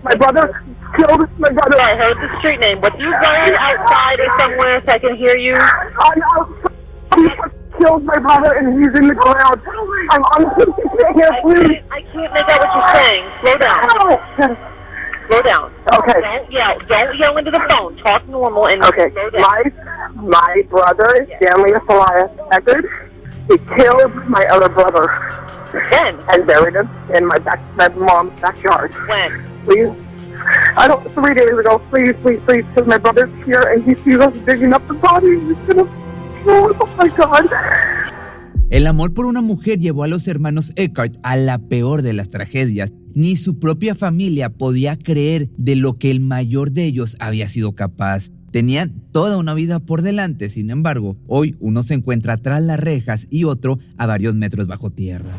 Killed my brother. I heard the street name. But you going outside or somewhere so I can hear you? I'm outside. He killed my brother and he's in the ground. I'm honestly here, please. I can't, make out what you're saying. Slow down. Slow down. Okay. Don't yell. Don't yell into the phone. Talk normal and okay. slow down. My my brother, is Stanley Elias Eckerd, he killed my other brother. When? And buried him in my back my mom's backyard. When? Please I don't, three days ago, please, please, please, because my brother's here and he sees us digging up the body. He's gonna, oh my God. El amor por una mujer llevó a los hermanos Eckhart a la peor de las tragedias. Ni su propia familia podía creer de lo que el mayor de ellos había sido capaz. Tenían toda una vida por delante, sin embargo, hoy uno se encuentra tras las rejas y otro a varios metros bajo tierra.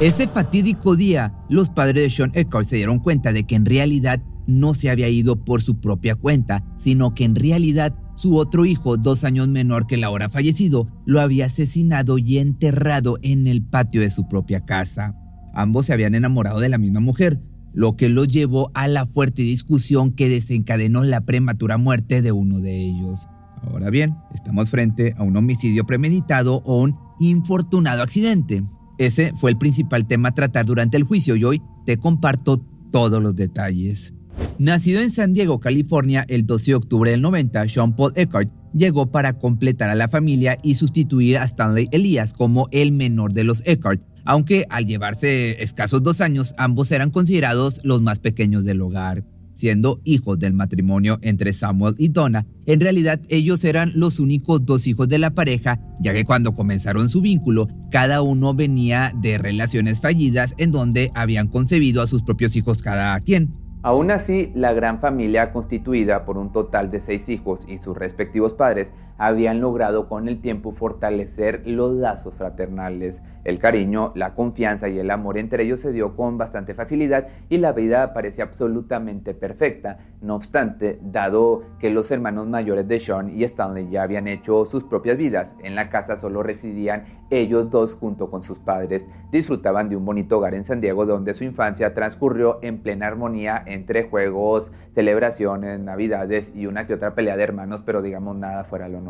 Ese fatídico día, los padres de Sean Eckhart se dieron cuenta de que en realidad no se había ido por su propia cuenta, sino que en realidad su otro hijo, dos años menor que el ahora fallecido, lo había asesinado y enterrado en el patio de su propia casa. Ambos se habían enamorado de la misma mujer, lo que los llevó a la fuerte discusión que desencadenó la prematura muerte de uno de ellos. Ahora bien, estamos frente a un homicidio premeditado o un infortunado accidente. Ese fue el principal tema a tratar durante el juicio y hoy te comparto todos los detalles. Nacido en San Diego, California, el 12 de octubre del 90, Sean Paul Eckhart llegó para completar a la familia y sustituir a Stanley Elias como el menor de los Eckhart, aunque al llevarse escasos dos años ambos eran considerados los más pequeños del hogar siendo hijos del matrimonio entre Samuel y Donna, en realidad ellos eran los únicos dos hijos de la pareja, ya que cuando comenzaron su vínculo, cada uno venía de relaciones fallidas en donde habían concebido a sus propios hijos cada quien. Aún así, la gran familia constituida por un total de seis hijos y sus respectivos padres habían logrado con el tiempo fortalecer los lazos fraternales. El cariño, la confianza y el amor entre ellos se dio con bastante facilidad y la vida parecía absolutamente perfecta. No obstante, dado que los hermanos mayores de Sean y Stanley ya habían hecho sus propias vidas, en la casa solo residían ellos dos junto con sus padres. Disfrutaban de un bonito hogar en San Diego donde su infancia transcurrió en plena armonía entre juegos, celebraciones, navidades y una que otra pelea de hermanos, pero digamos nada fuera lo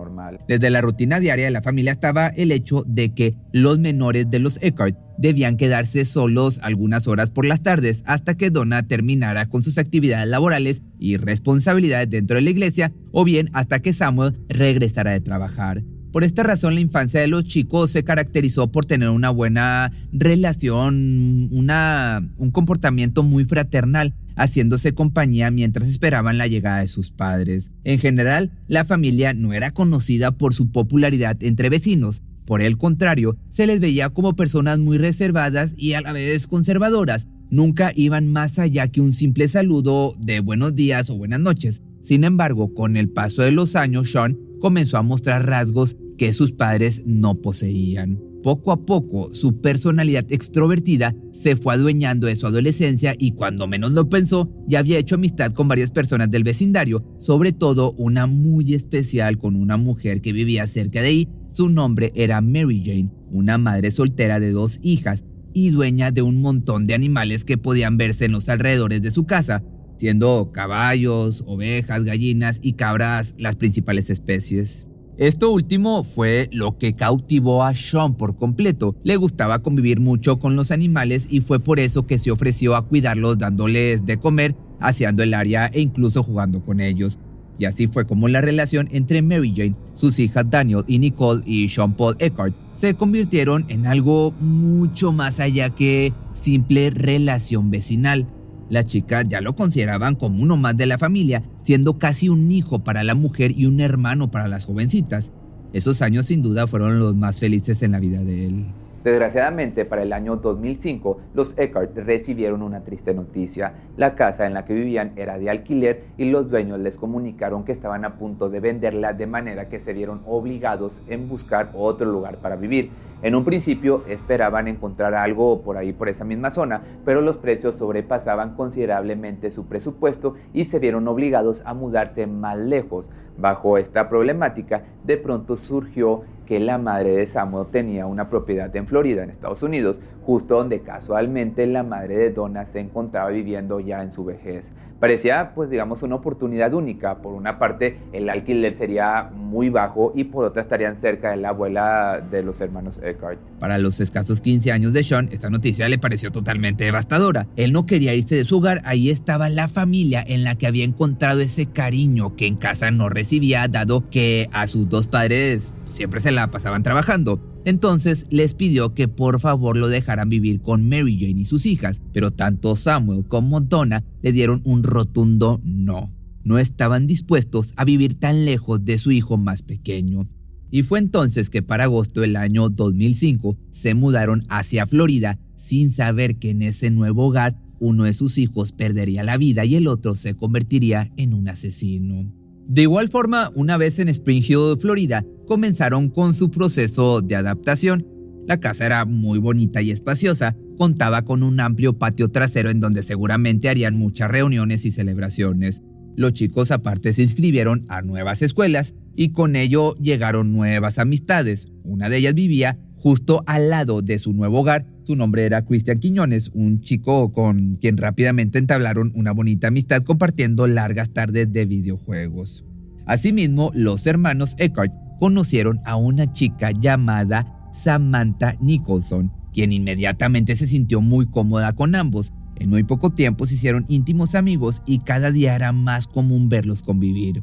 desde la rutina diaria de la familia estaba el hecho de que los menores de los Eckhart debían quedarse solos algunas horas por las tardes hasta que Donna terminara con sus actividades laborales y responsabilidades dentro de la iglesia o bien hasta que Samuel regresara de trabajar. Por esta razón, la infancia de los chicos se caracterizó por tener una buena relación, una, un comportamiento muy fraternal, haciéndose compañía mientras esperaban la llegada de sus padres. En general, la familia no era conocida por su popularidad entre vecinos. Por el contrario, se les veía como personas muy reservadas y a la vez conservadoras. Nunca iban más allá que un simple saludo de buenos días o buenas noches. Sin embargo, con el paso de los años, Sean comenzó a mostrar rasgos que sus padres no poseían. Poco a poco, su personalidad extrovertida se fue adueñando de su adolescencia y cuando menos lo pensó, ya había hecho amistad con varias personas del vecindario, sobre todo una muy especial con una mujer que vivía cerca de ahí. Su nombre era Mary Jane, una madre soltera de dos hijas y dueña de un montón de animales que podían verse en los alrededores de su casa, siendo caballos, ovejas, gallinas y cabras las principales especies. Esto último fue lo que cautivó a Sean por completo. Le gustaba convivir mucho con los animales y fue por eso que se ofreció a cuidarlos dándoles de comer, aseando el área e incluso jugando con ellos. Y así fue como la relación entre Mary Jane, sus hijas Daniel y Nicole y Sean Paul Eckhart se convirtieron en algo mucho más allá que simple relación vecinal. Las chicas ya lo consideraban como uno más de la familia, siendo casi un hijo para la mujer y un hermano para las jovencitas. Esos años sin duda fueron los más felices en la vida de él. Desgraciadamente, para el año 2005, los Eckhart recibieron una triste noticia. La casa en la que vivían era de alquiler y los dueños les comunicaron que estaban a punto de venderla de manera que se vieron obligados en buscar otro lugar para vivir. En un principio esperaban encontrar algo por ahí por esa misma zona, pero los precios sobrepasaban considerablemente su presupuesto y se vieron obligados a mudarse más lejos. Bajo esta problemática, de pronto surgió que la madre de Samuel tenía una propiedad en Florida, en Estados Unidos, justo donde casualmente la madre de Donna se encontraba viviendo ya en su vejez. Parecía, pues digamos, una oportunidad única. Por una parte, el alquiler sería muy bajo y por otra estarían cerca de la abuela de los hermanos Eckhart. Para los escasos 15 años de Sean, esta noticia le pareció totalmente devastadora. Él no quería irse de su hogar, ahí estaba la familia en la que había encontrado ese cariño que en casa no recibía, dado que a sus dos padres siempre se pasaban trabajando. Entonces les pidió que por favor lo dejaran vivir con Mary Jane y sus hijas, pero tanto Samuel como Donna le dieron un rotundo no. No estaban dispuestos a vivir tan lejos de su hijo más pequeño. Y fue entonces que para agosto del año 2005 se mudaron hacia Florida sin saber que en ese nuevo hogar uno de sus hijos perdería la vida y el otro se convertiría en un asesino. De igual forma, una vez en Spring Hill, Florida, comenzaron con su proceso de adaptación. La casa era muy bonita y espaciosa, contaba con un amplio patio trasero en donde seguramente harían muchas reuniones y celebraciones. Los chicos aparte se inscribieron a nuevas escuelas y con ello llegaron nuevas amistades. Una de ellas vivía justo al lado de su nuevo hogar. Su nombre era Cristian Quiñones, un chico con quien rápidamente entablaron una bonita amistad compartiendo largas tardes de videojuegos. Asimismo, los hermanos Eckhart conocieron a una chica llamada Samantha Nicholson, quien inmediatamente se sintió muy cómoda con ambos. En muy poco tiempo se hicieron íntimos amigos y cada día era más común verlos convivir.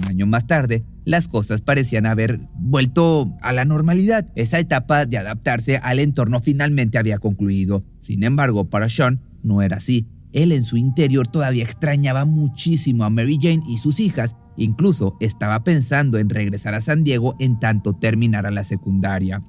Un año más tarde, las cosas parecían haber vuelto a la normalidad. Esa etapa de adaptarse al entorno finalmente había concluido. Sin embargo, para Sean no era así. Él en su interior todavía extrañaba muchísimo a Mary Jane y sus hijas Incluso estaba pensando en regresar a San Diego en tanto terminara la secundaria.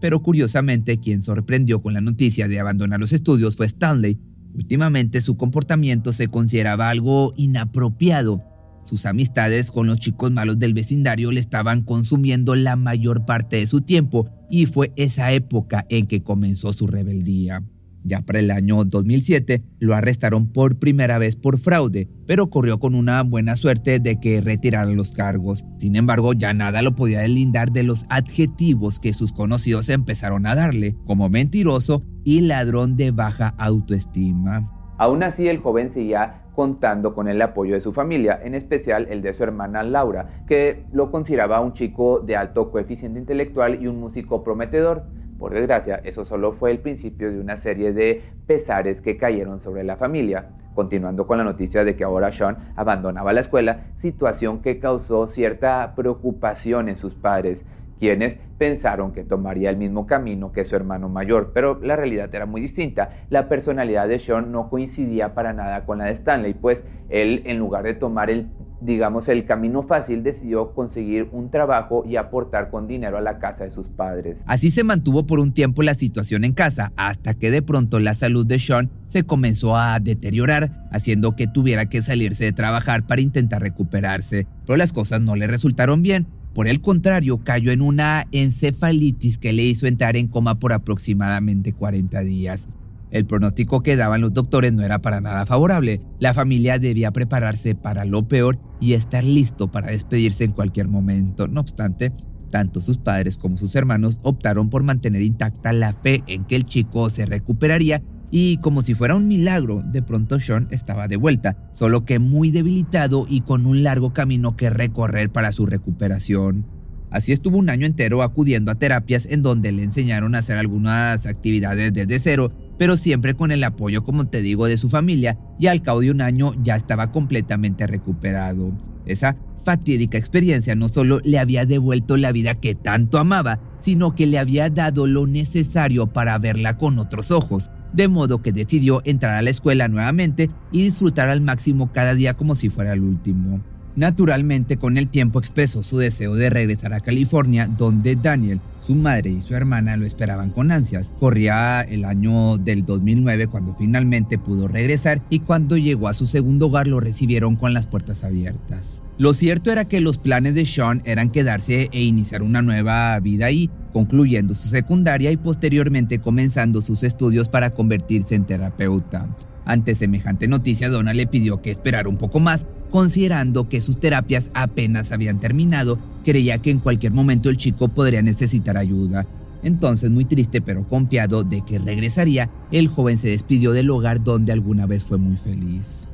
Pero curiosamente, quien sorprendió con la noticia de abandonar los estudios fue Stanley. Últimamente su comportamiento se consideraba algo inapropiado. Sus amistades con los chicos malos del vecindario le estaban consumiendo la mayor parte de su tiempo y fue esa época en que comenzó su rebeldía. Ya para el año 2007 lo arrestaron por primera vez por fraude, pero corrió con una buena suerte de que retiraran los cargos. Sin embargo, ya nada lo podía deslindar de los adjetivos que sus conocidos empezaron a darle, como mentiroso y ladrón de baja autoestima. Aún así, el joven seguía contando con el apoyo de su familia, en especial el de su hermana Laura, que lo consideraba un chico de alto coeficiente intelectual y un músico prometedor. Por desgracia, eso solo fue el principio de una serie de pesares que cayeron sobre la familia. Continuando con la noticia de que ahora Sean abandonaba la escuela, situación que causó cierta preocupación en sus padres, quienes pensaron que tomaría el mismo camino que su hermano mayor, pero la realidad era muy distinta. La personalidad de Sean no coincidía para nada con la de Stanley, pues él en lugar de tomar el digamos, el camino fácil, decidió conseguir un trabajo y aportar con dinero a la casa de sus padres. Así se mantuvo por un tiempo la situación en casa, hasta que de pronto la salud de Sean se comenzó a deteriorar, haciendo que tuviera que salirse de trabajar para intentar recuperarse. Pero las cosas no le resultaron bien. Por el contrario, cayó en una encefalitis que le hizo entrar en coma por aproximadamente 40 días. El pronóstico que daban los doctores no era para nada favorable. La familia debía prepararse para lo peor y estar listo para despedirse en cualquier momento. No obstante, tanto sus padres como sus hermanos optaron por mantener intacta la fe en que el chico se recuperaría y como si fuera un milagro, de pronto Sean estaba de vuelta, solo que muy debilitado y con un largo camino que recorrer para su recuperación. Así estuvo un año entero acudiendo a terapias en donde le enseñaron a hacer algunas actividades desde cero, pero siempre con el apoyo, como te digo, de su familia, y al cabo de un año ya estaba completamente recuperado. Esa fatídica experiencia no solo le había devuelto la vida que tanto amaba, sino que le había dado lo necesario para verla con otros ojos, de modo que decidió entrar a la escuela nuevamente y disfrutar al máximo cada día como si fuera el último. Naturalmente, con el tiempo expresó su deseo de regresar a California, donde Daniel, su madre y su hermana lo esperaban con ansias. Corría el año del 2009 cuando finalmente pudo regresar y cuando llegó a su segundo hogar lo recibieron con las puertas abiertas. Lo cierto era que los planes de Sean eran quedarse e iniciar una nueva vida ahí, concluyendo su secundaria y posteriormente comenzando sus estudios para convertirse en terapeuta. Ante semejante noticia, Donna le pidió que esperara un poco más, considerando que sus terapias apenas habían terminado, creía que en cualquier momento el chico podría necesitar ayuda. Entonces, muy triste pero confiado de que regresaría, el joven se despidió del hogar donde alguna vez fue muy feliz.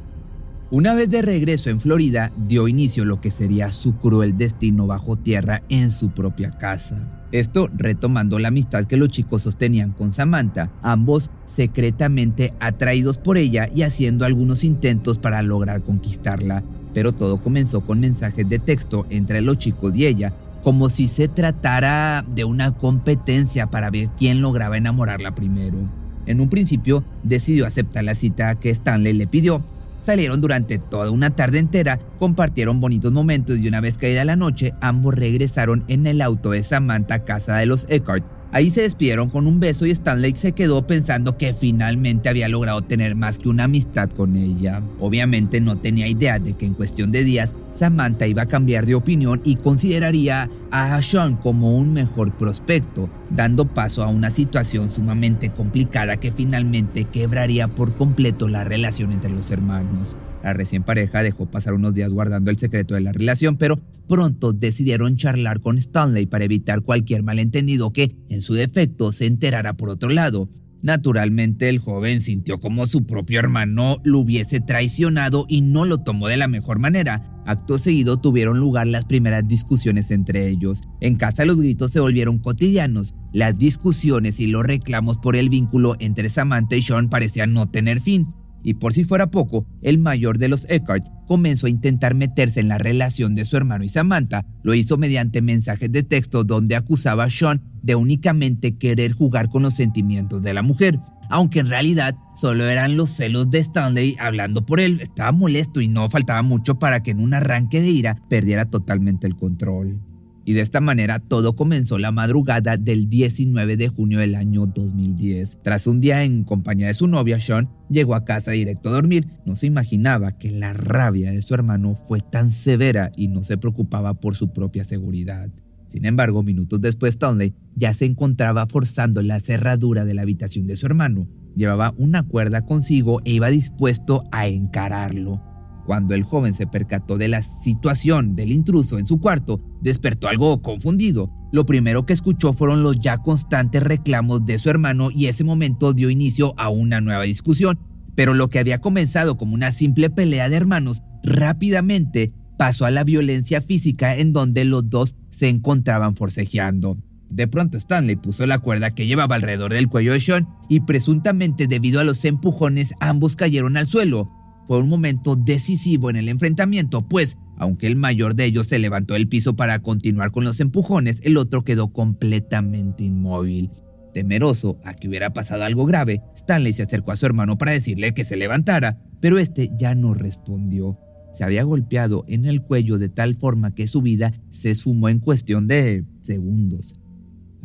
Una vez de regreso en Florida, dio inicio a lo que sería su cruel destino bajo tierra en su propia casa. Esto retomando la amistad que los chicos sostenían con Samantha, ambos secretamente atraídos por ella y haciendo algunos intentos para lograr conquistarla. Pero todo comenzó con mensajes de texto entre los chicos y ella, como si se tratara de una competencia para ver quién lograba enamorarla primero. En un principio decidió aceptar la cita que Stanley le pidió, Salieron durante toda una tarde entera, compartieron bonitos momentos y una vez caída la noche, ambos regresaron en el auto de Samantha a casa de los Eckhart Ahí se despidieron con un beso y Stanley se quedó pensando que finalmente había logrado tener más que una amistad con ella. Obviamente no tenía idea de que en cuestión de días Samantha iba a cambiar de opinión y consideraría a Sean como un mejor prospecto, dando paso a una situación sumamente complicada que finalmente quebraría por completo la relación entre los hermanos. La recién pareja dejó pasar unos días guardando el secreto de la relación, pero pronto decidieron charlar con Stanley para evitar cualquier malentendido que, en su defecto, se enterara por otro lado. Naturalmente el joven sintió como su propio hermano lo hubiese traicionado y no lo tomó de la mejor manera. Acto seguido tuvieron lugar las primeras discusiones entre ellos. En casa los gritos se volvieron cotidianos. Las discusiones y los reclamos por el vínculo entre Samantha y Sean parecían no tener fin. Y por si fuera poco, el mayor de los Eckhart comenzó a intentar meterse en la relación de su hermano y Samantha. Lo hizo mediante mensajes de texto donde acusaba a Sean de únicamente querer jugar con los sentimientos de la mujer, aunque en realidad solo eran los celos de Stanley hablando por él. Estaba molesto y no faltaba mucho para que en un arranque de ira perdiera totalmente el control. Y de esta manera todo comenzó la madrugada del 19 de junio del año 2010. Tras un día en compañía de su novia, Sean llegó a casa directo a dormir. No se imaginaba que la rabia de su hermano fue tan severa y no se preocupaba por su propia seguridad. Sin embargo, minutos después, Stanley ya se encontraba forzando la cerradura de la habitación de su hermano. Llevaba una cuerda consigo e iba dispuesto a encararlo. Cuando el joven se percató de la situación del intruso en su cuarto, despertó algo confundido. Lo primero que escuchó fueron los ya constantes reclamos de su hermano y ese momento dio inicio a una nueva discusión. Pero lo que había comenzado como una simple pelea de hermanos rápidamente pasó a la violencia física en donde los dos se encontraban forcejeando. De pronto Stanley puso la cuerda que llevaba alrededor del cuello de Sean y presuntamente debido a los empujones ambos cayeron al suelo. Fue un momento decisivo en el enfrentamiento, pues, aunque el mayor de ellos se levantó del piso para continuar con los empujones, el otro quedó completamente inmóvil. Temeroso a que hubiera pasado algo grave, Stanley se acercó a su hermano para decirle que se levantara, pero este ya no respondió. Se había golpeado en el cuello de tal forma que su vida se esfumó en cuestión de segundos.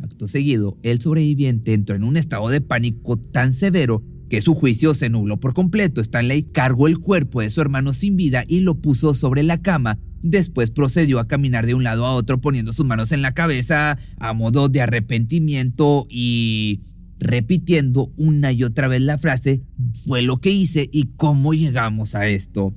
Acto seguido, el sobreviviente entró en un estado de pánico tan severo que su juicio se nubló por completo. Stanley cargó el cuerpo de su hermano sin vida y lo puso sobre la cama. Después procedió a caminar de un lado a otro poniendo sus manos en la cabeza a modo de arrepentimiento y repitiendo una y otra vez la frase, fue lo que hice y cómo llegamos a esto.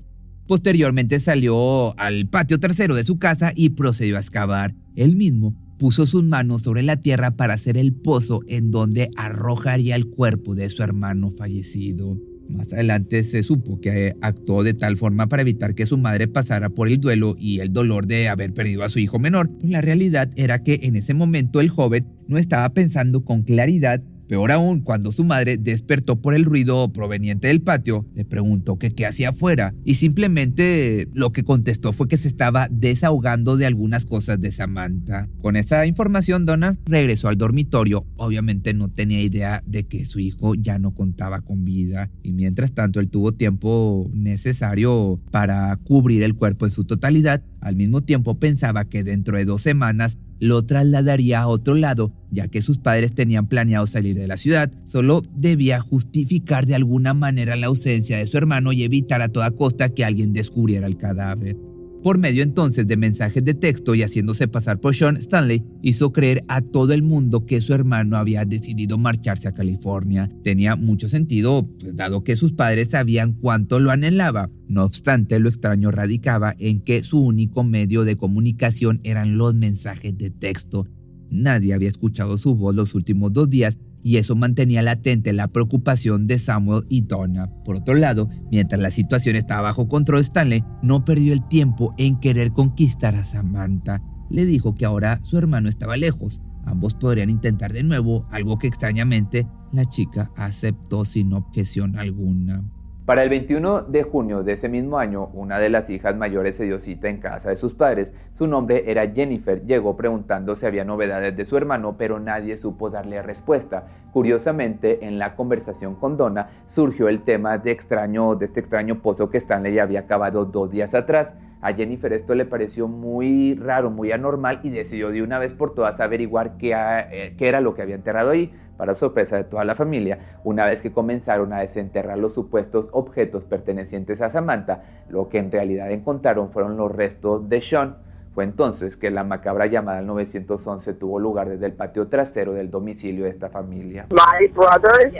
Posteriormente salió al patio trasero de su casa y procedió a excavar. Él mismo puso sus manos sobre la tierra para hacer el pozo en donde arrojaría el cuerpo de su hermano fallecido. Más adelante se supo que actuó de tal forma para evitar que su madre pasara por el duelo y el dolor de haber perdido a su hijo menor. La realidad era que en ese momento el joven no estaba pensando con claridad Peor aún, cuando su madre despertó por el ruido proveniente del patio, le preguntó que qué hacía afuera y simplemente lo que contestó fue que se estaba desahogando de algunas cosas de Samantha. Con esa información, Donna regresó al dormitorio. Obviamente no tenía idea de que su hijo ya no contaba con vida y mientras tanto él tuvo tiempo necesario para cubrir el cuerpo en su totalidad. Al mismo tiempo pensaba que dentro de dos semanas lo trasladaría a otro lado, ya que sus padres tenían planeado salir de la ciudad. Solo debía justificar de alguna manera la ausencia de su hermano y evitar a toda costa que alguien descubriera el cadáver. Por medio entonces de mensajes de texto y haciéndose pasar por Sean Stanley, hizo creer a todo el mundo que su hermano había decidido marcharse a California. Tenía mucho sentido, pues, dado que sus padres sabían cuánto lo anhelaba. No obstante, lo extraño radicaba en que su único medio de comunicación eran los mensajes de texto. Nadie había escuchado su voz los últimos dos días y eso mantenía latente la preocupación de Samuel y Donna. Por otro lado, mientras la situación estaba bajo control, Stanley no perdió el tiempo en querer conquistar a Samantha. Le dijo que ahora su hermano estaba lejos. Ambos podrían intentar de nuevo, algo que extrañamente la chica aceptó sin objeción alguna. Para el 21 de junio de ese mismo año, una de las hijas mayores se dio cita en casa de sus padres. Su nombre era Jennifer. Llegó preguntando si había novedades de su hermano, pero nadie supo darle respuesta. Curiosamente, en la conversación con Donna surgió el tema de, extraño, de este extraño pozo que Stanley había acabado dos días atrás. A Jennifer esto le pareció muy raro, muy anormal y decidió de una vez por todas averiguar qué, eh, qué era lo que había enterrado ahí. Para sorpresa de toda la familia, una vez que comenzaron a desenterrar los supuestos objetos pertenecientes a Samantha, lo que en realidad encontraron fueron los restos de Sean. Fue entonces que la macabra llamada al 911 tuvo lugar desde el patio trasero del domicilio de esta familia. My brother,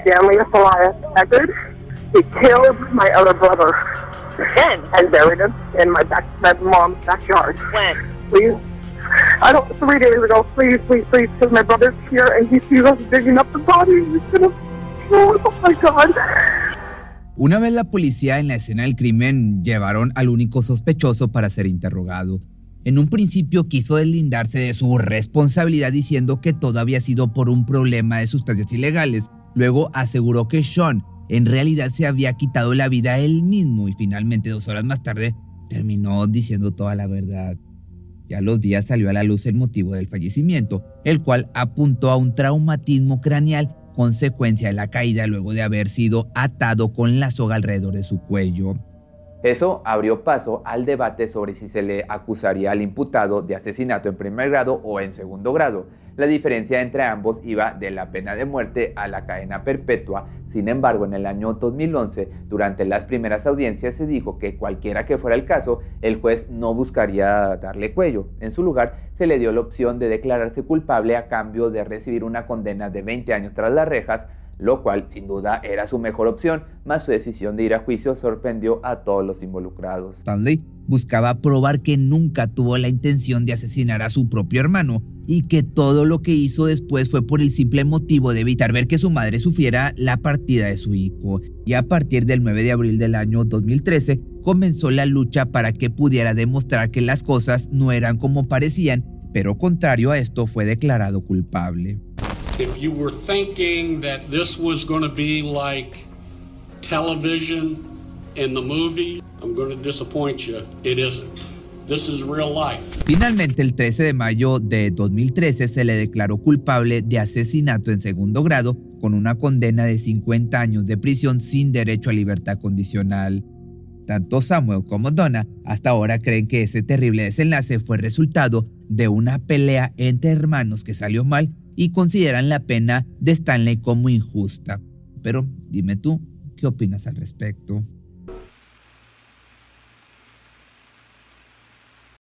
he killed my other brother. When? And buried him in my back, my mom's backyard. When? Please I don't, three days ago, please, please, please, because my brother's here and he sees us digging up the body. Oh my God. Una vez la policía en la escena del crimen llevaron al único sospechoso para ser interrogado. En un principio quiso deslindarse de su responsabilidad diciendo que todo había sido por un problema de sustancias ilegales. Luego aseguró que Sean en realidad se había quitado la vida él mismo y finalmente dos horas más tarde terminó diciendo toda la verdad. Ya a los días salió a la luz el motivo del fallecimiento, el cual apuntó a un traumatismo craneal consecuencia de la caída luego de haber sido atado con la soga alrededor de su cuello. Eso abrió paso al debate sobre si se le acusaría al imputado de asesinato en primer grado o en segundo grado. La diferencia entre ambos iba de la pena de muerte a la cadena perpetua. Sin embargo, en el año 2011, durante las primeras audiencias, se dijo que cualquiera que fuera el caso, el juez no buscaría darle cuello. En su lugar, se le dio la opción de declararse culpable a cambio de recibir una condena de 20 años tras las rejas, lo cual sin duda era su mejor opción, mas su decisión de ir a juicio sorprendió a todos los involucrados. Stanley buscaba probar que nunca tuvo la intención de asesinar a su propio hermano y que todo lo que hizo después fue por el simple motivo de evitar ver que su madre sufriera la partida de su hijo. Y a partir del 9 de abril del año 2013 comenzó la lucha para que pudiera demostrar que las cosas no eran como parecían, pero contrario a esto fue declarado culpable. If you were thinking that this was going to be like television and the movie, I'm going to disappoint you. It isn't. Finalmente, el 13 de mayo de 2013 se le declaró culpable de asesinato en segundo grado con una condena de 50 años de prisión sin derecho a libertad condicional. Tanto Samuel como Donna hasta ahora creen que ese terrible desenlace fue resultado de una pelea entre hermanos que salió mal y consideran la pena de Stanley como injusta. Pero dime tú, ¿qué opinas al respecto?